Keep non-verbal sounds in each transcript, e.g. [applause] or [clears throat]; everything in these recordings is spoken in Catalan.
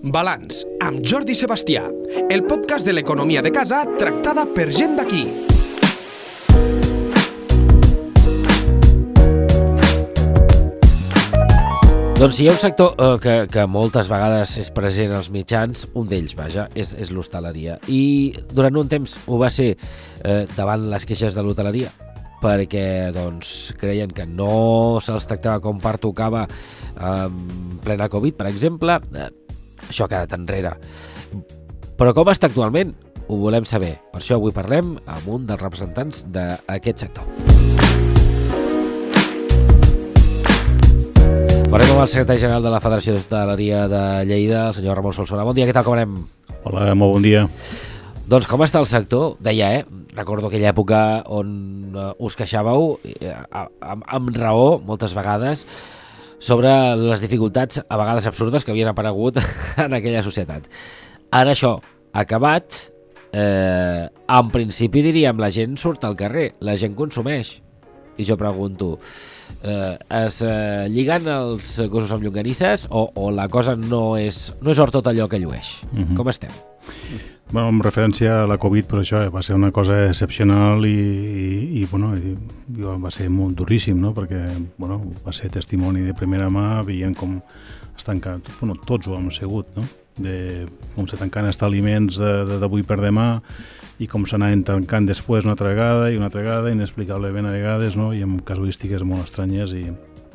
Balanç, amb Jordi Sebastià, el podcast de l'economia de casa tractada per gent d'aquí. Doncs hi ha un sector eh, que, que moltes vegades és present als mitjans, un d'ells, vaja, és, és l'hostaleria. I durant un temps ho va ser eh, davant les queixes de l'hoteleria, perquè doncs, creien que no se'ls tractava com pertocava en plena Covid, per exemple. Eh, això ha quedat enrere. Però com està actualment? Ho volem saber. Per això avui parlem amb un dels representants d'aquest sector. Parlem amb el secretari general de la Federació d'Hostaleria de Lleida, el senyor Ramon Solsona. Bon dia, què tal, com anem? Hola, molt bon dia. Doncs com està el sector? Deia, eh? Recordo aquella època on uh, us queixàveu, eh, amb, amb raó, moltes vegades, sobre les dificultats, a vegades absurdes, que havien aparegut [laughs] en aquella societat. Ara això acabat, eh, en principi diríem, la gent surt al carrer, la gent consumeix. I jo pregunto, eh, es eh, lliguen els gossos amb llonganisses o, o la cosa no és, no és or tot allò que llueix? Uh -huh. Com estem? Bueno, en referència a la Covid, però això va ser una cosa excepcional i, i, i bueno, i, va ser molt duríssim, no? perquè bueno, va ser testimoni de primera mà, veient com es tanca, bueno, tots ho hem segut, no? de com se tanquen establiments d'avui per demà i com s'anaven tancant després una altra vegada i una altra vegada, inexplicablement a vegades, no? i amb casuístiques molt estranyes i,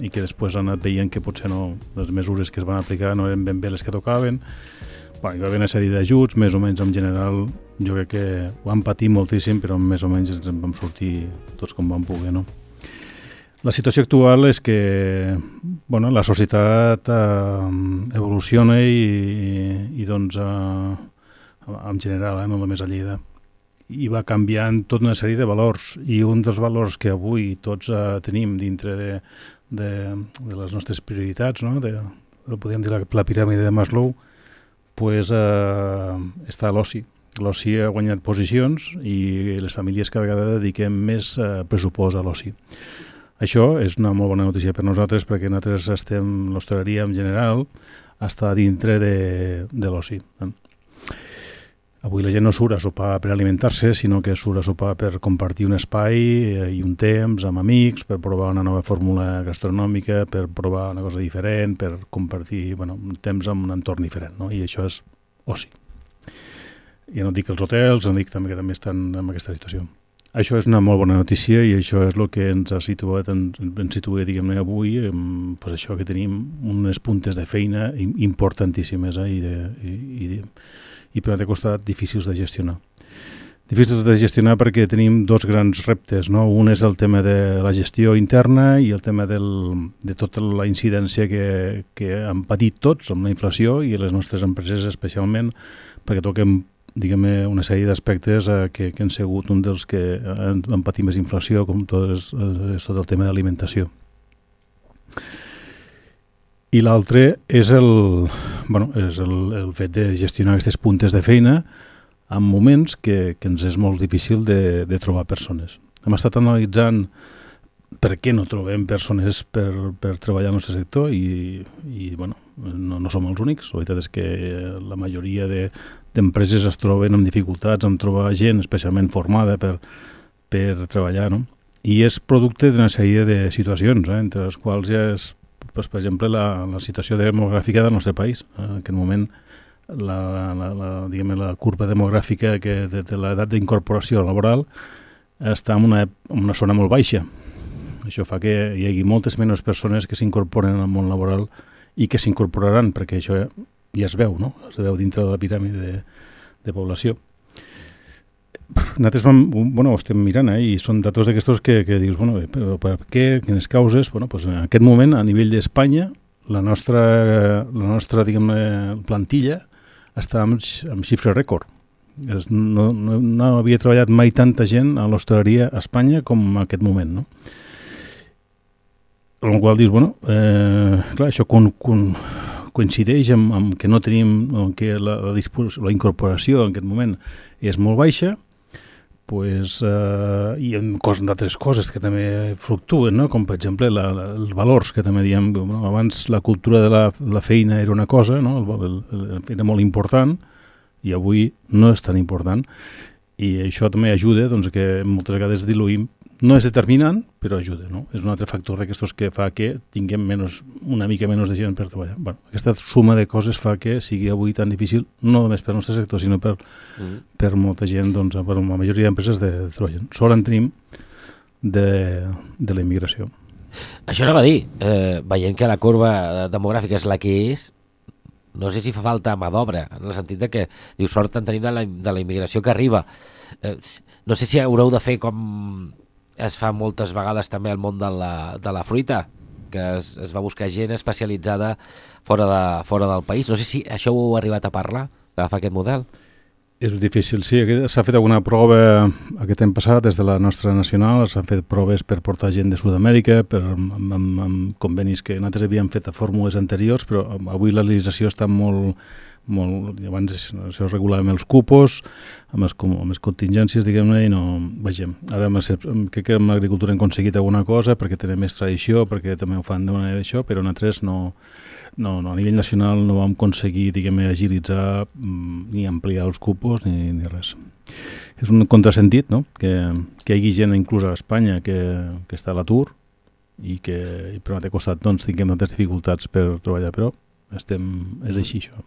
i que després han anat veient que potser no, les mesures que es van aplicar no eren ben bé les que tocaven bueno, hi va haver una sèrie d'ajuts, més o menys en general jo crec que ho vam patir moltíssim, però més o menys ens en vam sortir tots com vam poder, no? La situació actual és que bueno, la societat eh, evoluciona i, i, i doncs eh, en general, eh, no només a Lleida, i va canviant tota una sèrie de valors i un dels valors que avui tots eh, tenim dintre de, de, de les nostres prioritats, no? de, podríem dir la, la piràmide de Maslow, pues, eh, està l'oci. L'oci ha guanyat posicions i les famílies cada vegada dediquem més eh, pressupost a l'oci. Això és una molt bona notícia per nosaltres perquè nosaltres estem, l'hostaleria en general, està dintre de, de l'oci. Eh? Avui la gent no surt a sopar per alimentar-se, sinó que surt a sopar per compartir un espai eh, i un temps amb amics, per provar una nova fórmula gastronòmica, per provar una cosa diferent, per compartir bueno, un temps amb un entorn diferent, no? i això és oci. Ja no dic els hotels, no dic també que també estan en aquesta situació. Això és una molt bona notícia i això és el que ens ha situat, ens, ens situa, diguem-ne, avui, amb, pues això que tenim unes puntes de feina importantíssimes eh, i, de, i, i de, i per altre costat difícils de gestionar. Difícils de gestionar perquè tenim dos grans reptes. No? Un és el tema de la gestió interna i el tema del, de tota la incidència que, que han patit tots amb la inflació i les nostres empreses especialment perquè toquem diguem una sèrie d'aspectes eh, que, que han sigut un dels que han, han patit més inflació, com tot és, és tot el tema d'alimentació. I l'altre és, el, bueno, és el, el fet de gestionar aquestes puntes de feina en moments que, que ens és molt difícil de, de trobar persones. Hem estat analitzant per què no trobem persones per, per treballar en el nostre sector i, i bueno, no, no som els únics. La veritat és que la majoria d'empreses de, es troben amb dificultats en trobar gent especialment formada per, per treballar, no? I és producte d'una sèrie de situacions, eh, entre les quals ja és pues, per exemple, la, la situació demogràfica del nostre país. En aquest moment, la, la, la, diguem, la curva demogràfica que de, de l'edat d'incorporació laboral està en una, en una zona molt baixa. Això fa que hi hagi moltes menys persones que s'incorporen al món laboral i que s'incorporaran, perquè això ja es veu, no? es veu dintre de la piràmide de, de població nosaltres vam, bueno, ho estem mirant eh, i són datos d'aquestos que, que dius, bueno, però per què, quines causes? Bueno, pues en aquest moment, a nivell d'Espanya, la nostra, la nostra diguem plantilla està amb, amb xifra rècord. No, no, no havia treballat mai tanta gent a l'hostaleria a Espanya com en aquest moment, no? Amb el qual dius, bueno, eh, clar, això con, con, coincideix amb, amb que no tenim, amb que la, la, la incorporació en aquest moment és molt baixa, pues, eh, i en cos d'altres coses que també fluctuen, no? com per exemple la, la, els valors que també diem, no? abans la cultura de la, la feina era una cosa, no? el, el, el, era molt important i avui no és tan important i això també ajuda doncs, que moltes vegades diluïm no és determinant, però ajuda, no? És un altre factor d'aquestos que fa que tinguem menys, una mica menys de gent per treballar. Bueno, aquesta suma de coses fa que sigui avui tan difícil, no només per al nostre sector, sinó per, mm. per molta gent, doncs, per la majoria d'empreses de, de treballar. Sort en tenim de, de la immigració. Això anava a dir, eh, veient que la corba demogràfica és la que és, no sé si fa falta mà d'obra, en el sentit de que diu sort en tenim de la, de la immigració que arriba. Eh, no sé si haureu de fer com es fa moltes vegades també al món de la, de la fruita, que es, es va buscar gent especialitzada fora, de, fora del país. No sé si això ho heu arribat a parlar, d'agafar aquest model. És difícil, sí. S'ha fet alguna prova aquest any passat des de la nostra nacional, s'han fet proves per portar gent de Sud-amèrica, per, amb, amb, amb convenis que nosaltres havíem fet a fórmules anteriors, però avui la legislació està molt, molt, abans això es regulava amb els cupos, amb les, amb les contingències, diguem-ne, i no, vegem, ara amb, crec que amb l'agricultura hem aconseguit alguna cosa perquè tenim més tradició, perquè també ho fan de manera d'això, però nosaltres no, no, no, a nivell nacional no vam aconseguir, diguem agilitzar mm, ni ampliar els cupos ni, ni res. És un contrasentit, no?, que, que hi hagi gent inclús a Espanya que, que està a l'atur i que per un costat doncs, tinguem tantes dificultats per treballar, però estem, és així això.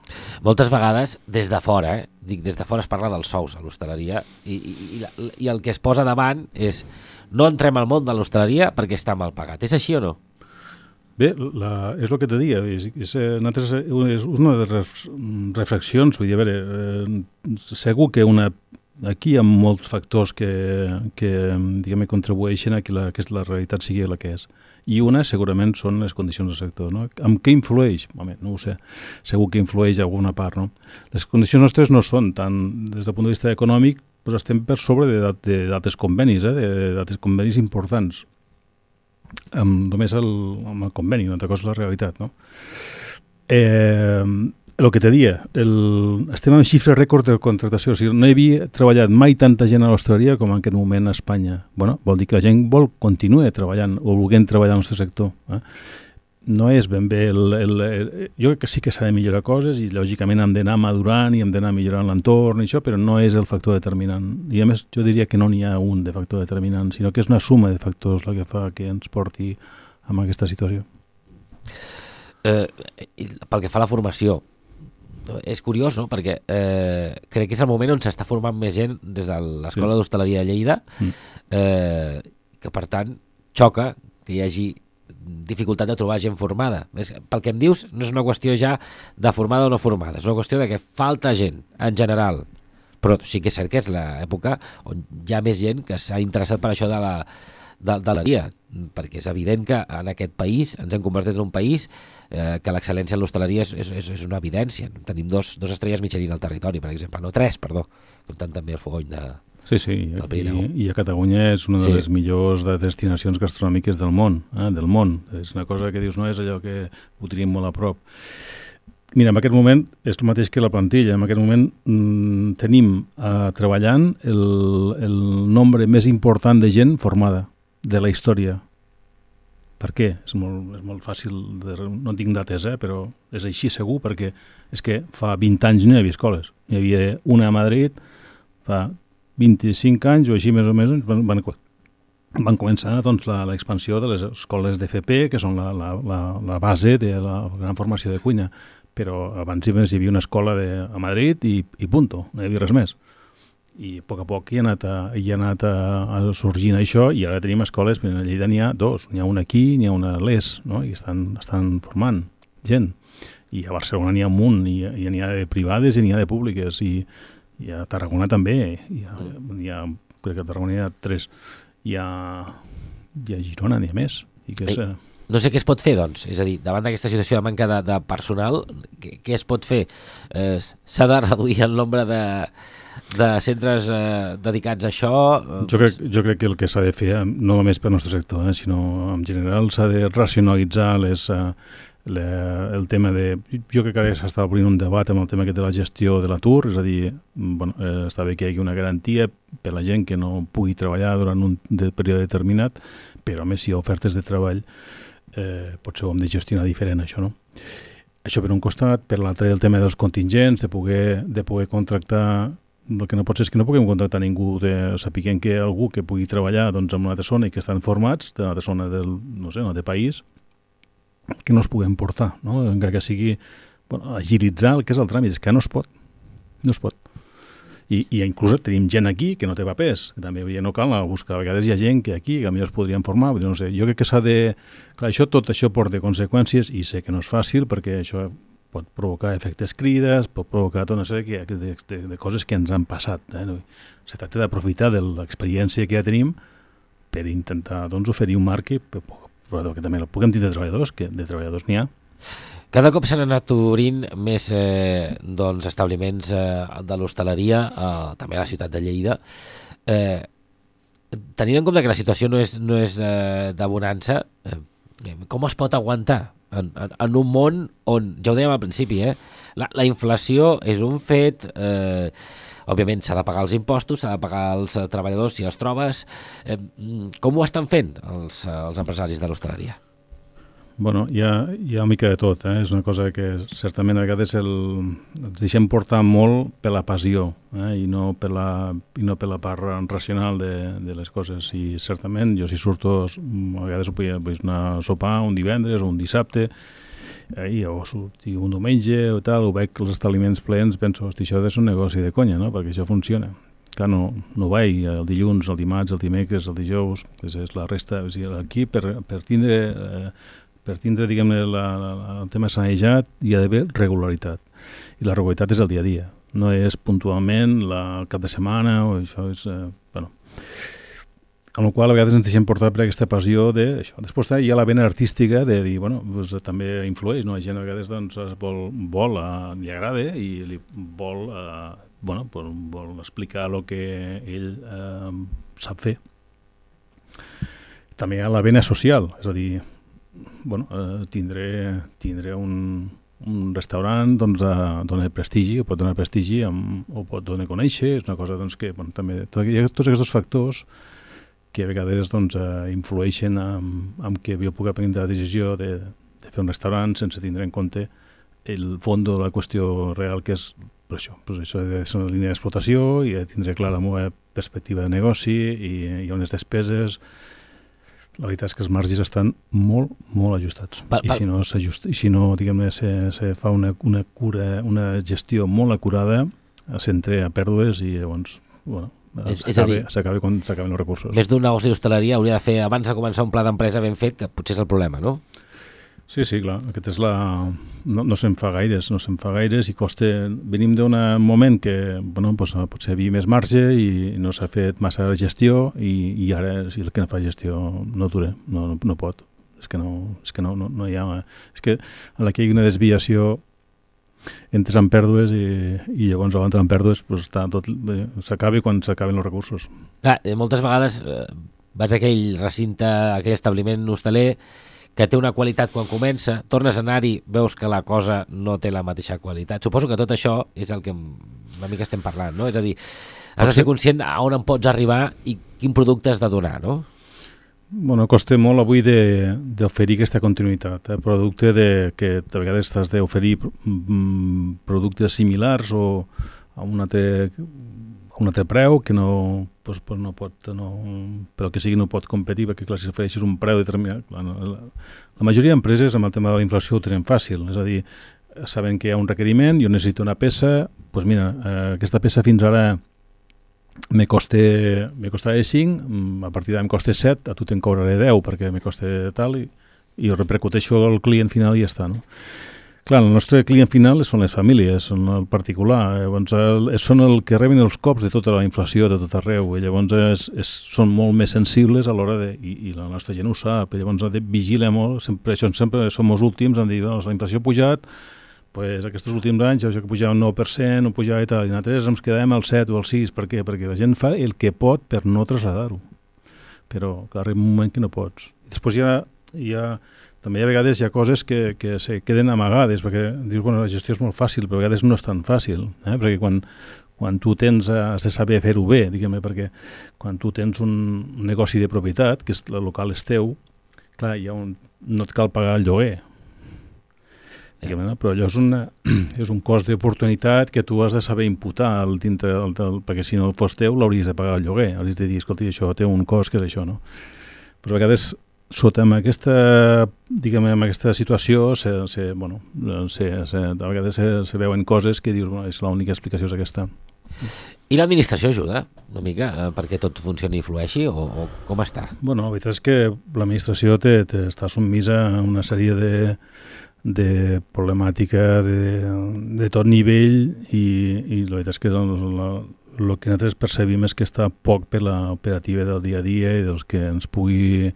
Moltes vegades des de fora, eh? dic des de fora es parla dels sous a l'hostaleria i, i, i, i el que es posa davant és no entrem al món de l'hostaleria perquè està mal pagat. És així o no? Bé, la, és el que te dia, és, és, eh, és una de les reflexions, vull dir, a veure, eh, segur que una aquí hi ha molts factors que, que diguem, contribueixen a que, la, que la realitat sigui la que és. I una segurament són les condicions del sector. No? Amb què influeix? Home, no ho sé. Segur que influeix alguna part. No? Les condicions nostres no són tant, des del punt de vista econòmic, doncs estem per sobre de d'altres convenis, eh? d'altres convenis importants. Amb, només el, amb el conveni, una altra cosa és la realitat. No? Eh, el que te dia, el, estem en xifra rècord de contractació, o sigui, no hi havia treballat mai tanta gent a l'hostaleria com en aquest moment a Espanya. Bueno, vol dir que la gent vol continuar treballant o volguent treballar al nostre sector. Eh? No és ben bé... El, el, el, jo crec que sí que s'ha de millorar coses i lògicament hem d'anar madurant i hem d'anar millorant l'entorn i això, però no és el factor determinant. I a més jo diria que no n'hi ha un de factor determinant, sinó que és una suma de factors la que fa que ens porti a aquesta situació. Eh, pel que fa a la formació, és curiós, no?, perquè eh, crec que és el moment on s'està formant més gent des de l'Escola sí. d'Hostaleria de Lleida, mm. eh, que per tant xoca que hi hagi dificultat de trobar gent formada. És, pel que em dius, no és una qüestió ja de formada o no formada, és una qüestió de que falta gent, en general. Però sí que és cert que és l'època on hi ha més gent que s'ha interessat per això de la de, de l'hostaleria, perquè és evident que en aquest país ens hem convertit en un país eh, que l'excel·lència en l'hostaleria és, és, és una evidència. Tenim dos, dos estrelles Michelin al territori, per exemple, no tres, perdó, comptant també el fogony de, Sí, sí, i, i a Catalunya és una de sí. les millors de destinacions gastronòmiques del món, eh, del món. És una cosa que dius, no és allò que ho tenim molt a prop. Mira, en aquest moment és el mateix que la plantilla. En aquest moment mm, tenim eh, treballant el, el nombre més important de gent formada de la història. Per què? És molt, és molt fàcil, de, no tinc dates, eh, però és així segur, perquè és que fa 20 anys no hi havia escoles. Hi havia una a Madrid, fa 25 anys o així més o més, van, van, van començar doncs, l'expansió de les escoles d'FP, que són la, la, la, la base de la gran formació de cuina, però abans hi havia una escola de, a Madrid i, i punto, no hi havia res més i a poc a poc hi ha anat, a, hi ha anat a, a sorgint això i ara tenim escoles, a Lleida n'hi ha dos, n'hi ha una aquí, n'hi ha una a l'ES, no? i estan, estan formant gent. I a Barcelona n'hi ha un munt, i, i n'hi ha de privades i n'hi ha de públiques, i, i a Tarragona també, hi ha, hi ha, crec que a Tarragona hi ha tres, hi ha, hi ha Girona, n'hi ha més. I que és, Ei. No sé què es pot fer, doncs. És a dir, davant d'aquesta situació de manca de, de personal, què, què es pot fer? Eh, S'ha de reduir el nombre de, de centres eh, dedicats a això? Eh, jo crec, jo crec que el que s'ha de fer, no només pel nostre sector, eh, sinó en general, s'ha de racionalitzar les, eh, la, el tema de... Jo crec que ara s'està obrint un debat amb el tema aquest de la gestió de l'atur, és a dir, bueno, eh, està bé que hi hagi una garantia per la gent que no pugui treballar durant un de, període determinat, però a més si hi ha ofertes de treball eh, potser ho hem de gestionar diferent això, no? Això per un costat, per l'altre el tema dels contingents, de poder, de poder contractar el que no pot ser és que no puguem contractar ningú de, sapiguem que algú que pugui treballar doncs, en una altra zona i que estan formats d'una altra zona del, no sé, un altre país que no es puguem portar, no? encara que sigui bueno, agilitzar el que és el tràmit, és que no es pot, no es pot. I, i inclús tenim gent aquí que no té papers, que també no cal buscar, a vegades hi ha gent que aquí que millor es podrien formar, no sé, jo crec que s'ha de... Clar, això, tot això porta conseqüències i sé que no és fàcil perquè això pot provocar efectes crides, pot provocar tota una sèrie de, de, de, de coses que ens han passat. Eh? Se tracta d'aprofitar de l'experiència que ja tenim per intentar doncs, oferir un marc que, però que també el puguem dir de treballadors, que de treballadors n'hi ha. Cada cop s'han anat obrint més eh, doncs, establiments eh, de l'hostaleria, eh, també a la ciutat de Lleida. Eh, tenint en compte que la situació no és, no és eh, de bonança, eh, com es pot aguantar en, en, en un món on, ja ho dèiem al principi, eh, la, la inflació és un fet... Eh, òbviament s'ha de pagar els impostos, s'ha de pagar els eh, treballadors si els trobes. Eh, mm, com ho estan fent els, eh, els empresaris de l'hostaleria? Bueno, hi ha, hi ha una mica de tot, eh? és una cosa que certament a vegades el, ens deixem portar molt per la passió eh? I, no per la, i no per la part racional de, de les coses i certament jo si surto a vegades vull, vull anar a sopar un divendres o un dissabte eh, o sortir un diumenge o tal, o veig els establiments plens, penso, hosti, això és un negoci de conya, no? perquè això funciona. Clar, no, no vaig el dilluns, el dimarts, el dimecres, el dijous, és, és la resta, o sigui, aquí per, per tindre, eh, per tindre diguem la, la, el tema sanejat hi ha d'haver regularitat. I la regularitat és el dia a dia, no és puntualment la, el cap de setmana o això és... Eh, bueno, amb la qual a vegades ens deixem portar per aquesta passió de això. Després hi ha la vena artística de dir, bueno, doncs, també influeix, no? La gent a vegades doncs, vol, vol uh, li agrada i li vol, uh, bueno, vol, vol explicar el que ell uh, sap fer. També hi ha la vena social, és a dir, bueno, uh, tindré, tindré un, un restaurant doncs, uh, dona prestigi, o pot donar prestigi amb, o pot donar conèixer, és una cosa doncs, que bueno, també, tot, hi ha tots aquests factors que a vegades doncs, eh, influeixen en, en que jo pugui prendre la decisió de, de fer un restaurant sense tindre en compte el fons de la qüestió real que és per això, pues això ser una línia d'explotació i de tindre clar la meva perspectiva de negoci i ha unes despeses la veritat és que els marges estan molt, molt ajustats. Pa, pa. I si no, i si no diguem se, se fa una, una, cura, una gestió molt acurada, s'entra a pèrdues i llavors, bueno, és, és a dir, s'acabi quan s'acaben els recursos. Més d'un negoci d'hostaleria hauria de fer, abans de començar un pla d'empresa ben fet, que potser és el problema, no? Sí, sí, clar. Aquest és la... No, no se'n fa gaires, no se'n fa gaires i costa... Venim d'un moment que, bueno, pues, potser hi havia més marge i no s'ha fet massa gestió i, i ara, si el que no fa gestió no dura, no, no, no pot. És que no, és que no, no, no hi ha... És que a la que hi ha una desviació entres en pèrdues i, i llavors abans en pèrdues pues, està tot s'acabi quan s'acaben els recursos. Clar, eh, moltes vegades eh, vas a aquell recinte, a aquell establiment hostaler que té una qualitat quan comença, tornes a anar-hi, veus que la cosa no té la mateixa qualitat. Suposo que tot això és el que una mica estem parlant, no? És a dir, has de ser conscient a on en pots arribar i quin producte has de donar, no? Bueno, costa molt avui d'oferir aquesta continuïtat, eh? producte de, que a vegades t'has d'oferir mm, productes similars o a un altre, un altre preu que no, pues, pues no pot, no, però que sigui no pot competir perquè clar, si ofereixes un preu determinat clar, no, la, la majoria d'empreses amb el tema de la inflació ho tenen fàcil, és a dir, saben que hi ha un requeriment, jo necessito una peça, doncs mira, eh, aquesta peça fins ara me costa, me costava 5, mm, a partir d'ara em costa 7, a tu te'n cobraré 10 perquè me costa tal i, i repercuteixo al client final i ja està, no? Clar, el nostre client final són les famílies, són el particular, llavors el, són el que reben els cops de tota la inflació de tot arreu, i llavors és, és, són molt més sensibles a l'hora de, i, i la nostra gent ho sap, i llavors de vigila molt, sempre, això sempre som els últims en dir, no, la inflació ha pujat, pues, aquests últims anys, això que pujava un 9%, o pujava i tal, i nosaltres ens quedem al 7 o al 6, per què? Perquè la gent fa el que pot per no traslladar-ho. Però, clar, arriba un moment que no pots. I després hi ha, hi ha també a vegades hi ha coses que, que se queden amagades, perquè dius, bueno, la gestió és molt fàcil, però a vegades no és tan fàcil, eh? perquè quan, quan tu tens, has de saber fer-ho bé, diguem perquè quan tu tens un negoci de propietat, que és, el local és teu, clar, hi ha un, no et cal pagar el lloguer, diguem no? però allò és, una, [clears throat] és un cost d'oportunitat que tu has de saber imputar al dintre, el, el, perquè si no fos teu l'hauries de pagar el lloguer, hauries de dir, escolta, això té un cost que és això, no? Però a vegades sota amb aquesta, diguem, amb aquesta situació se, se, bueno, se, se, a vegades se, se veuen coses que dius, bueno, és l'única explicació és aquesta. I l'administració ajuda una mica eh, perquè tot funcioni i flueixi o, o com està? Bueno, la veritat és que l'administració està submisa a una sèrie de, de problemàtica de, de tot nivell i, i la veritat és que el que nosaltres percebim és que està poc per l'operativa del dia a dia i dels que ens pugui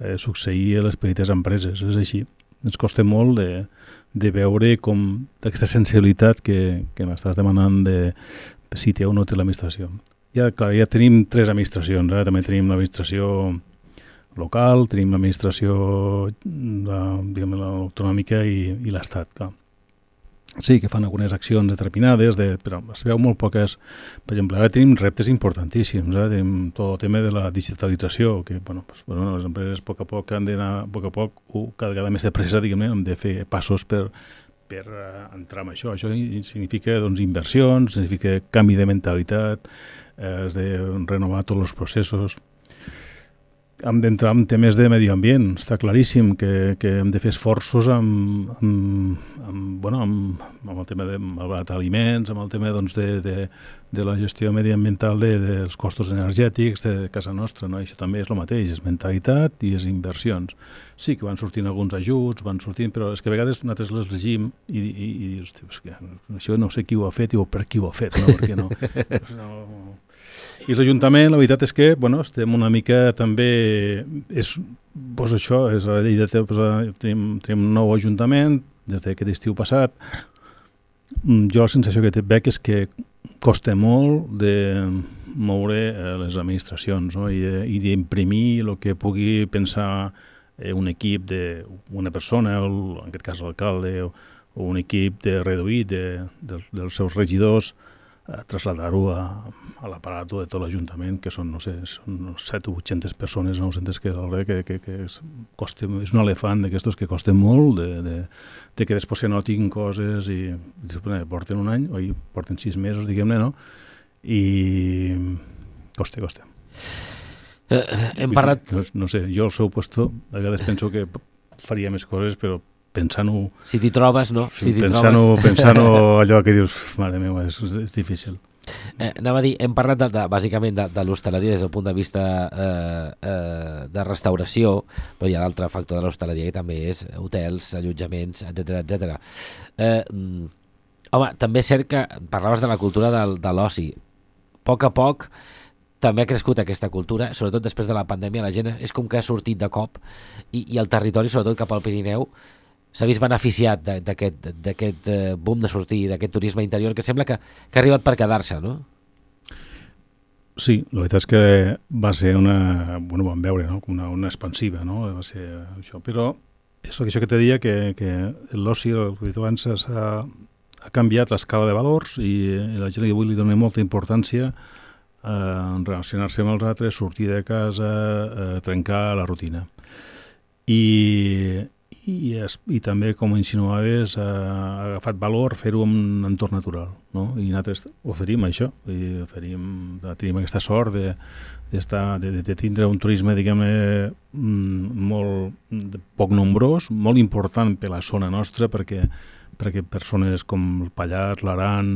eh, succeir a les petites empreses, és així. Ens costa molt de, de veure com d'aquesta sensibilitat que, que m'estàs demanant de si té o no té l'administració. Ja, clar, ja tenim tres administracions, eh? també tenim l'administració local, tenim l'administració autonòmica i, i l'Estat, clar sí que fan algunes accions determinades, de, però es veu molt poques... Per exemple, ara tenim reptes importantíssims, eh? tenim tot el tema de la digitalització, que bueno, pues, bueno, les empreses a poc a poc han d'anar, a poc a poc, uh, cada vegada més de pressa, diguem hem de fer passos per, per uh, entrar en això. Això significa doncs, inversions, significa canvi de mentalitat, eh, has de renovar tots els processos, hem d'entrar en temes de medi ambient. Està claríssim que, que hem de fer esforços amb, amb, amb, bueno, amb, amb el tema de malbaratar aliments, amb el tema doncs, de, de, de la gestió mediambiental de, dels costos energètics de, de casa nostra. No? Això també és el mateix, és mentalitat i és inversions. Sí que van sortint alguns ajuts, van sortint, però és que a vegades nosaltres les llegim i, i, i dius, que això no sé qui ho ha fet i o per qui ho ha fet, no? perquè no, [laughs] no i l'Ajuntament, la veritat és que, bueno, estem una mica també... És, pues això, és a Lleida pues, tenim, tenim un nou Ajuntament des d'aquest estiu passat. Mm, jo la sensació que veig és que costa molt de moure eh, les administracions no? i d'imprimir el que pugui pensar eh, un equip d'una persona, o en aquest cas l'alcalde, o, o un equip de reduït de, de, dels seus regidors, traslladar-ho a, a l'aparato de tot l'Ajuntament, que són, no sé, són 7 o 800 persones, 900, que, que, que, que és, costa, és un elefant d'aquestos que costen molt, de, de, de que després se notin coses i, porten un any, oi, porten sis mesos, diguem-ne, no? I costa, costa. Eh, eh hem parlat... No, no sé, jo al seu puesto a vegades penso que faria més coses, però pensant-ho... Si t'hi trobes, no? Si pensant-ho pensant allò que dius, mare meva, és, és difícil. Eh, anava a dir, hem parlat de, de, bàsicament de, de l'hostaleria des del punt de vista eh, eh, de restauració, però hi ha l'altre factor de l'hostaleria que també és hotels, allotjaments, etc etc. Eh, mm, home, també és cert que parlaves de la cultura del, de l'oci. A poc a poc també ha crescut aquesta cultura, sobretot després de la pandèmia, la gent és com que ha sortit de cop i, i el territori, sobretot cap al Pirineu, s'ha vist beneficiat d'aquest eh, boom de sortir, d'aquest turisme interior, que sembla que, que ha arribat per quedar-se, no? Sí, la veritat és que va ser una... Bueno, vam veure, no? Una, una expansiva, no? Va ser això. Però és això que te deia, que, que l'oci, el que abans, ha, ha canviat l'escala de valors i, i la gent avui li dona molta importància a eh, relacionar-se amb els altres, sortir de casa, eh, trencar la rutina. I, i, es, i també, com insinuaves, ha, agafat valor fer-ho en un entorn natural. No? I nosaltres oferim això, i oferim, tenim aquesta sort de, de, de, de tindre un turisme, diguem-ne, mm, molt poc nombrós, molt important per la zona nostra, perquè perquè persones com el Pallars, l'Aran,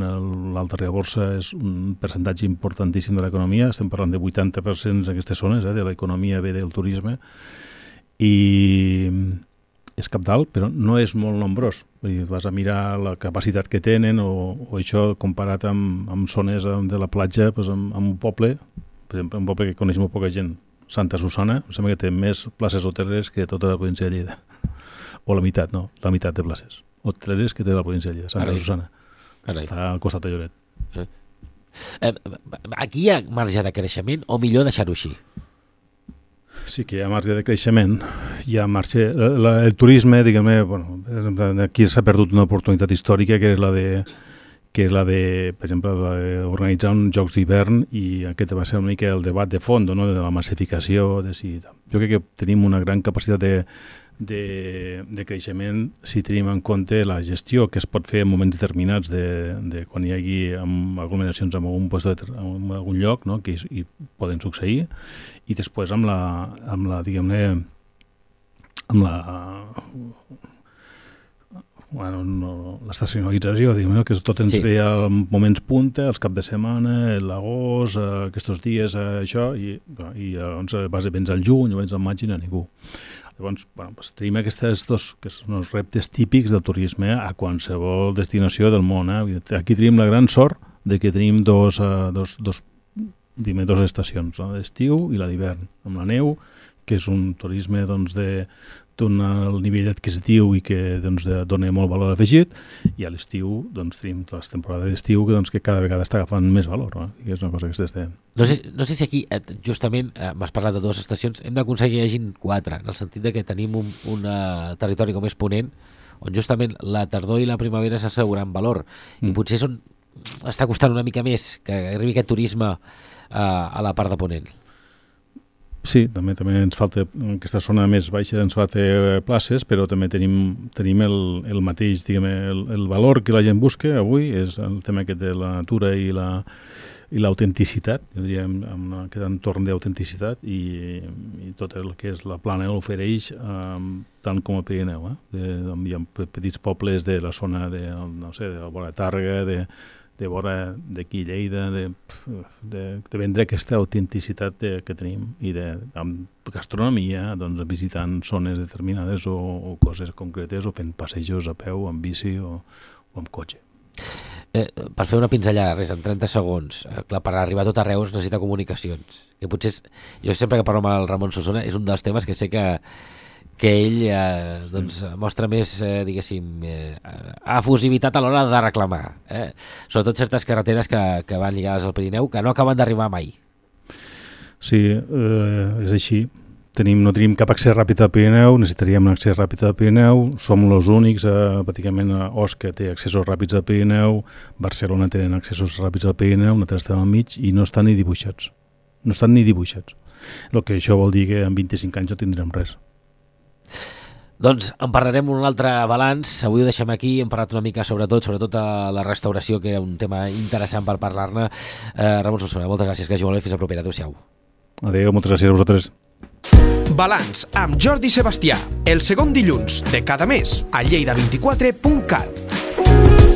l'Alta Ribagorça és un percentatge importantíssim de l'economia, estem parlant de 80% en aquestes zones, eh, de l'economia ve del turisme, i, és cap dalt, però no és molt nombrós. Vull dir, vas a mirar la capacitat que tenen o, o això comparat amb, amb zones de la platja, doncs amb, amb un poble, per exemple, un poble que coneix molt poca gent, Santa Susana, em sembla que té més places hoteleres que tota la província de Lleida. [laughs] O la meitat, no, la meitat de places hoteleres que té la província de Lleida, Santa Carai. Susana. Carai. Està al costat de Lloret. Eh. Eh, aquí hi ha marge de creixement o millor deixar-ho així? Sí que hi ha marge de creixement, hi ha marge... El, el turisme, diguem-ne, bueno, aquí s'ha perdut una oportunitat històrica que és la de que és la de, per exemple, organitzar uns jocs d'hivern i aquest va ser una mica el debat de fons, no? de la massificació, de si... Jo crec que tenim una gran capacitat de, de, de creixement si tenim en compte la gestió que es pot fer en moments determinats de, de quan hi hagi aglomeracions en algun, lloc, en algun lloc no? que hi, hi poden succeir i després amb la, amb la diguem-ne amb la bueno, no, l'estacionalització, diguem que tot ens sí. ve a moments punta, els cap de setmana, l'agost, eh, aquests dies, eh, això, i, i doncs, vas a vens al juny o vens al maig i no ningú. Llavors, bueno, pues, tenim aquests dos que són els reptes típics del turisme a qualsevol destinació del món. Eh? Aquí tenim la gran sort de que tenim dos, uh, dos, dos, dime, dos estacions, la d'estiu i la d'hivern, amb la neu, que és un turisme doncs, de, d'un nivell adquisitiu i que doncs, dona molt valor afegit. I a l'estiu doncs, tenim les temporades d'estiu que, doncs, que cada vegada està agafant més valor no? i és una cosa que s'està no, sé, no sé si aquí eh, justament eh, m'has parlat de dues estacions. Hem d'aconseguir que hi hagin quatre en el sentit de que tenim un un territori com és Ponent on justament la tardor i la primavera s'asseguran valor. Mm. i potser és on està costant una mica més que arribi aquest turisme eh, a la part de Ponent Sí, també també ens falta, en aquesta zona més baixa ens falta eh, places, però també tenim, tenim el, el mateix, diguem, el, el valor que la gent busca avui, és el tema aquest de la natura i la i l'autenticitat, diríem, amb aquest entorn d'autenticitat i, i tot el que és la plana l'ofereix um, tant com el Pirineu. Eh? De, hi ha petits pobles de la zona de, no sé, de la Vora Tàrrega, de, de vora d'aquí Lleida, de, de, de vendre aquesta autenticitat de, que tenim i de amb gastronomia, doncs, visitant zones determinades o, o coses concretes o fent passejos a peu, amb bici o, o amb cotxe. Eh, per fer una pinzellada, res, en 30 segons, eh, clar, per arribar a tot arreu es necessita comunicacions. Que potser és, jo sempre que parlo amb el Ramon Solsona és un dels temes que sé que, que ell eh, doncs, mostra més, eh, diguéssim, eh, efusivitat a l'hora de reclamar. Eh? Sobretot certes carreteres que, que van lligades al Pirineu que no acaben d'arribar mai. Sí, eh, és així. Tenim, no tenim cap accés ràpid al Pirineu, necessitaríem un accés ràpid al Pirineu, som els únics, eh, pràcticament Osca té accessos ràpids al Pirineu, Barcelona tenen accessos ràpids al Pirineu, nosaltres estem al mig i no estan ni dibuixats. No estan ni dibuixats. El que això vol dir que en 25 anys no tindrem res. Doncs en parlarem un altre balanç, avui ho deixem aquí, hem parlat una mica sobretot, sobretot a la restauració, que era un tema interessant per parlar-ne. Eh, Ramon Solsona, moltes gràcies, que hagi molt bé, fins a propera, adéu-siau. Adéu, moltes gràcies a vosaltres. Balanç amb Jordi Sebastià, el segon dilluns de cada mes a lleida24.cat.